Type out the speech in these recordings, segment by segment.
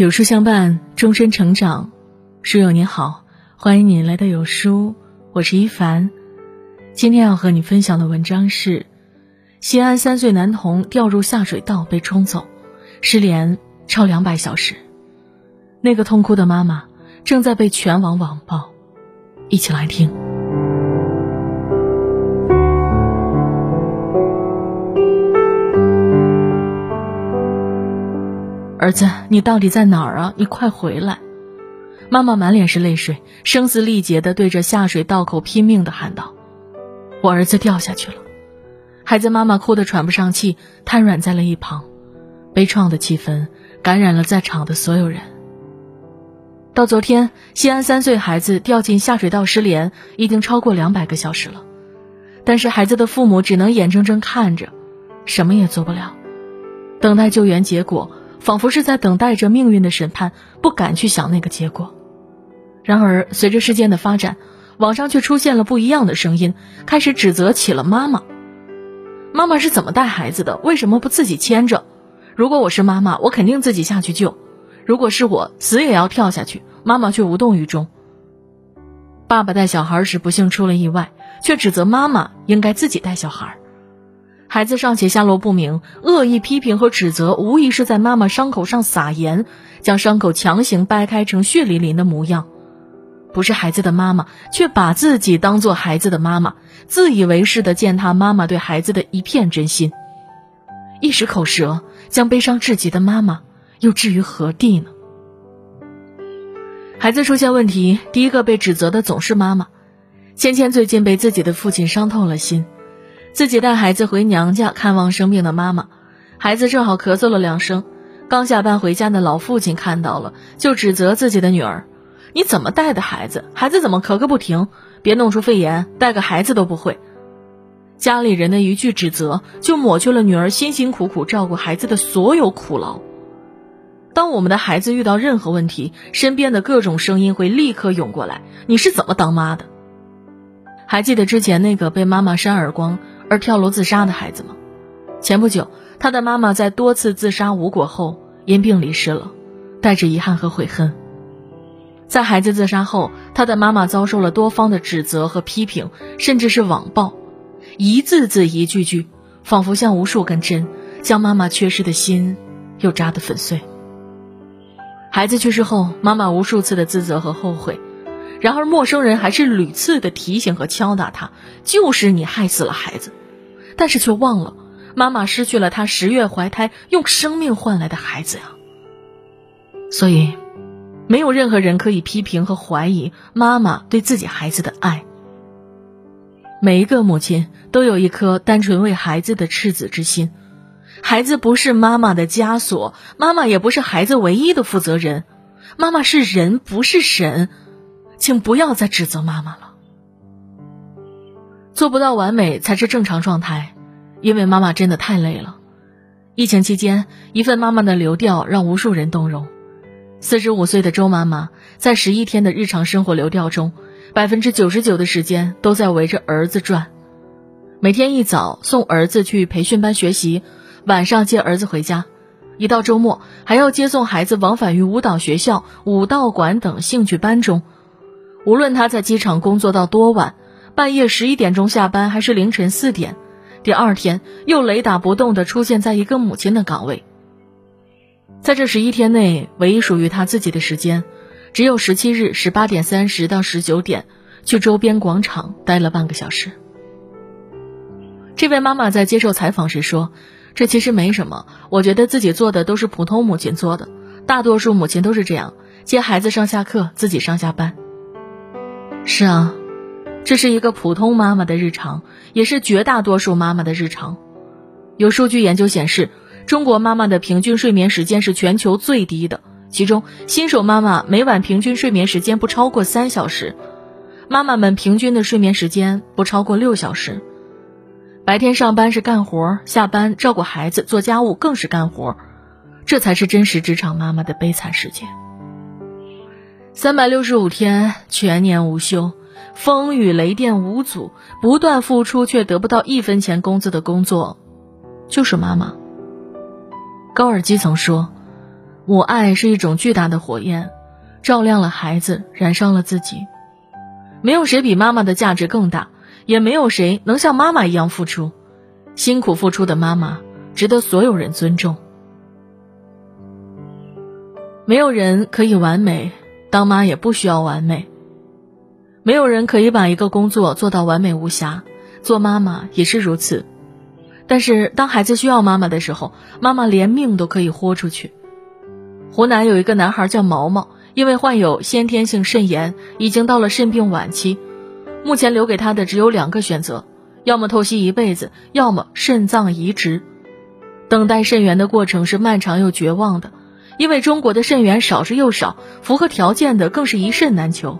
有书相伴，终身成长。书友你好，欢迎你来到有书，我是一凡。今天要和你分享的文章是：西安三岁男童掉入下水道被冲走，失联超两百小时。那个痛哭的妈妈正在被全网网暴，一起来听。儿子，你到底在哪儿啊？你快回来！妈妈满脸是泪水，声嘶力竭地对着下水道口拼命地喊道：“我儿子掉下去了！”孩子妈妈哭得喘不上气，瘫软在了一旁。悲怆的气氛感染了在场的所有人。到昨天，西安三岁孩子掉进下水道失联，已经超过两百个小时了。但是孩子的父母只能眼睁睁看着，什么也做不了，等待救援结果。仿佛是在等待着命运的审判，不敢去想那个结果。然而，随着事件的发展，网上却出现了不一样的声音，开始指责起了妈妈。妈妈是怎么带孩子的？为什么不自己牵着？如果我是妈妈，我肯定自己下去救。如果是我，死也要跳下去。妈妈却无动于衷。爸爸带小孩时不幸出了意外，却指责妈妈应该自己带小孩。孩子尚且下落不明，恶意批评和指责无疑是在妈妈伤口上撒盐，将伤口强行掰开成血淋淋的模样。不是孩子的妈妈，却把自己当做孩子的妈妈，自以为是的践踏妈妈对孩子的一片真心。一时口舌，将悲伤至极的妈妈又置于何地呢？孩子出现问题，第一个被指责的总是妈妈。芊芊最近被自己的父亲伤透了心。自己带孩子回娘家看望生病的妈妈，孩子正好咳嗽了两声，刚下班回家的老父亲看到了，就指责自己的女儿：“你怎么带的孩子？孩子怎么咳个不停？别弄出肺炎，带个孩子都不会。”家里人的一句指责，就抹去了女儿辛辛苦苦照顾孩子的所有苦劳。当我们的孩子遇到任何问题，身边的各种声音会立刻涌过来：“你是怎么当妈的？”还记得之前那个被妈妈扇耳光？而跳楼自杀的孩子吗？前不久，他的妈妈在多次自杀无果后因病离世了，带着遗憾和悔恨。在孩子自杀后，他的妈妈遭受了多方的指责和批评，甚至是网暴，一字字一句句，仿佛像无数根针，将妈妈缺失的心又扎得粉碎。孩子去世后，妈妈无数次的自责和后悔。然而，陌生人还是屡次的提醒和敲打他，就是你害死了孩子，但是却忘了，妈妈失去了她十月怀胎用生命换来的孩子呀。所以，没有任何人可以批评和怀疑妈妈对自己孩子的爱。每一个母亲都有一颗单纯为孩子的赤子之心，孩子不是妈妈的枷锁，妈妈也不是孩子唯一的负责人，妈妈是人，不是神。请不要再指责妈妈了。做不到完美才是正常状态，因为妈妈真的太累了。疫情期间，一份妈妈的流调让无数人动容。四十五岁的周妈妈在十一天的日常生活流调中，百分之九十九的时间都在围着儿子转。每天一早送儿子去培训班学习，晚上接儿子回家，一到周末还要接送孩子往返于舞蹈学校、舞蹈馆等兴趣班中。无论他在机场工作到多晚，半夜十一点钟下班还是凌晨四点，第二天又雷打不动地出现在一个母亲的岗位。在这十一天内，唯一属于他自己的时间，只有十七日十八点三十到十九点，去周边广场待了半个小时。这位妈妈在接受采访时说：“这其实没什么，我觉得自己做的都是普通母亲做的，大多数母亲都是这样，接孩子上下课，自己上下班。”是啊，这是一个普通妈妈的日常，也是绝大多数妈妈的日常。有数据研究显示，中国妈妈的平均睡眠时间是全球最低的，其中新手妈妈每晚平均睡眠时间不超过三小时，妈妈们平均的睡眠时间不超过六小时。白天上班是干活，下班照顾孩子、做家务更是干活，这才是真实职场妈妈的悲惨世界。三百六十五天，全年无休，风雨雷电无阻，不断付出却得不到一分钱工资的工作，就是妈妈。高尔基曾说：“母爱是一种巨大的火焰，照亮了孩子，燃烧了自己。没有谁比妈妈的价值更大，也没有谁能像妈妈一样付出。辛苦付出的妈妈，值得所有人尊重。没有人可以完美，当妈也不需要完美。没有人可以把一个工作做到完美无瑕，做妈妈也是如此。但是当孩子需要妈妈的时候，妈妈连命都可以豁出去。湖南有一个男孩叫毛毛，因为患有先天性肾炎，已经到了肾病晚期。目前留给他的只有两个选择：要么透析一辈子，要么肾脏移植。等待肾源的过程是漫长又绝望的，因为中国的肾源少之又少，符合条件的更是一肾难求。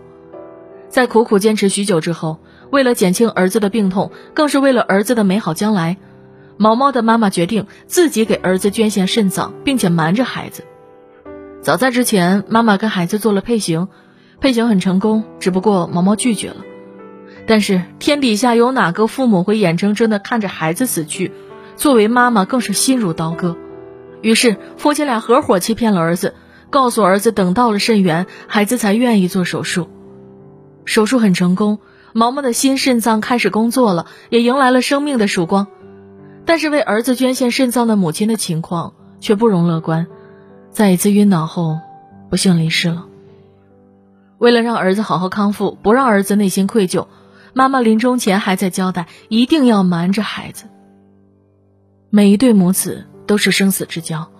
在苦苦坚持许久之后，为了减轻儿子的病痛，更是为了儿子的美好将来，毛毛的妈妈决定自己给儿子捐献肾脏，并且瞒着孩子。早在之前，妈妈跟孩子做了配型，配型很成功，只不过毛毛拒绝了。但是天底下有哪个父母会眼睁睁地看着孩子死去？作为妈妈更是心如刀割。于是夫妻俩合伙欺骗了儿子，告诉儿子等到了肾源，孩子才愿意做手术。手术很成功，毛毛的新肾脏开始工作了，也迎来了生命的曙光。但是为儿子捐献肾脏的母亲的情况却不容乐观。在一次晕倒后，不幸离世了。为了让儿子好好康复，不让儿子内心愧疚，妈妈临终前还在交代，一定要瞒着孩子。每一对母子都是生死之交，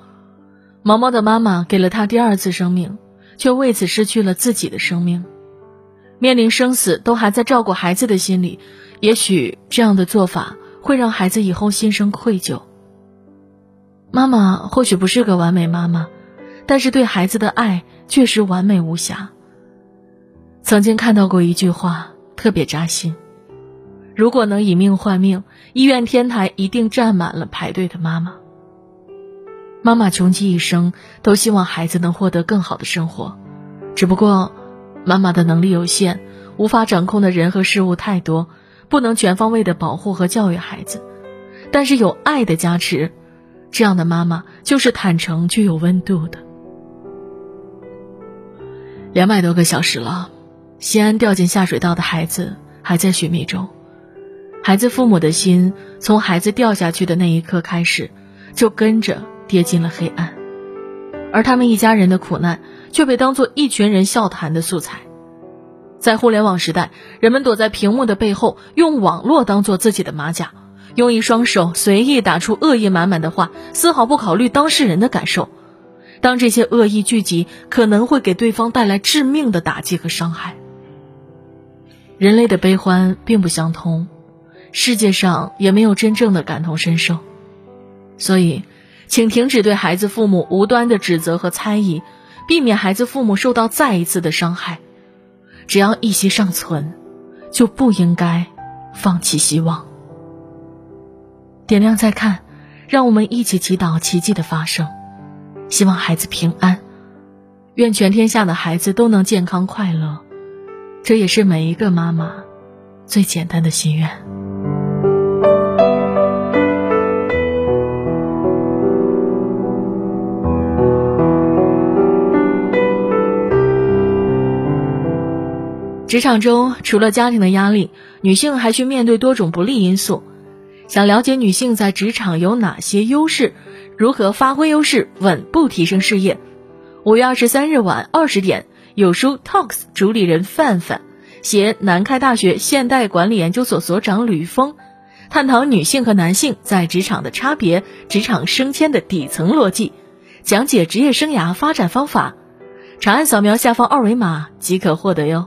毛毛的妈妈给了他第二次生命，却为此失去了自己的生命。面临生死都还在照顾孩子的心理，也许这样的做法会让孩子以后心生愧疚。妈妈或许不是个完美妈妈。但是对孩子的爱确实完美无瑕。曾经看到过一句话，特别扎心：如果能以命换命，医院天台一定站满了排队的妈妈。妈妈穷极一生都希望孩子能获得更好的生活，只不过妈妈的能力有限，无法掌控的人和事物太多，不能全方位的保护和教育孩子。但是有爱的加持，这样的妈妈就是坦诚具有温度的。两百多个小时了，西安掉进下水道的孩子还在寻觅中。孩子父母的心从孩子掉下去的那一刻开始，就跟着跌进了黑暗，而他们一家人的苦难却被当作一群人笑谈的素材。在互联网时代，人们躲在屏幕的背后，用网络当做自己的马甲，用一双手随意打出恶意满满的话，丝毫不考虑当事人的感受。当这些恶意聚集，可能会给对方带来致命的打击和伤害。人类的悲欢并不相通，世界上也没有真正的感同身受，所以，请停止对孩子父母无端的指责和猜疑，避免孩子父母受到再一次的伤害。只要一息尚存，就不应该放弃希望。点亮再看，让我们一起祈祷奇迹的发生。希望孩子平安，愿全天下的孩子都能健康快乐，这也是每一个妈妈最简单的心愿。职场中，除了家庭的压力，女性还需面对多种不利因素。想了解女性在职场有哪些优势？如何发挥优势，稳步提升事业？五月二十三日晚二十点，有书 Talks 主理人范范携南开大学现代管理研究所所长吕峰，探讨女性和男性在职场的差别，职场升迁的底层逻辑，讲解职业生涯发展方法。长按扫描下方二维码即可获得哟。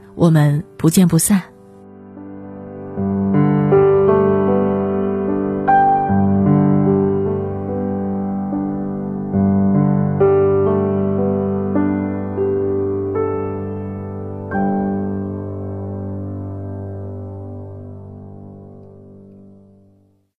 我们不见不散。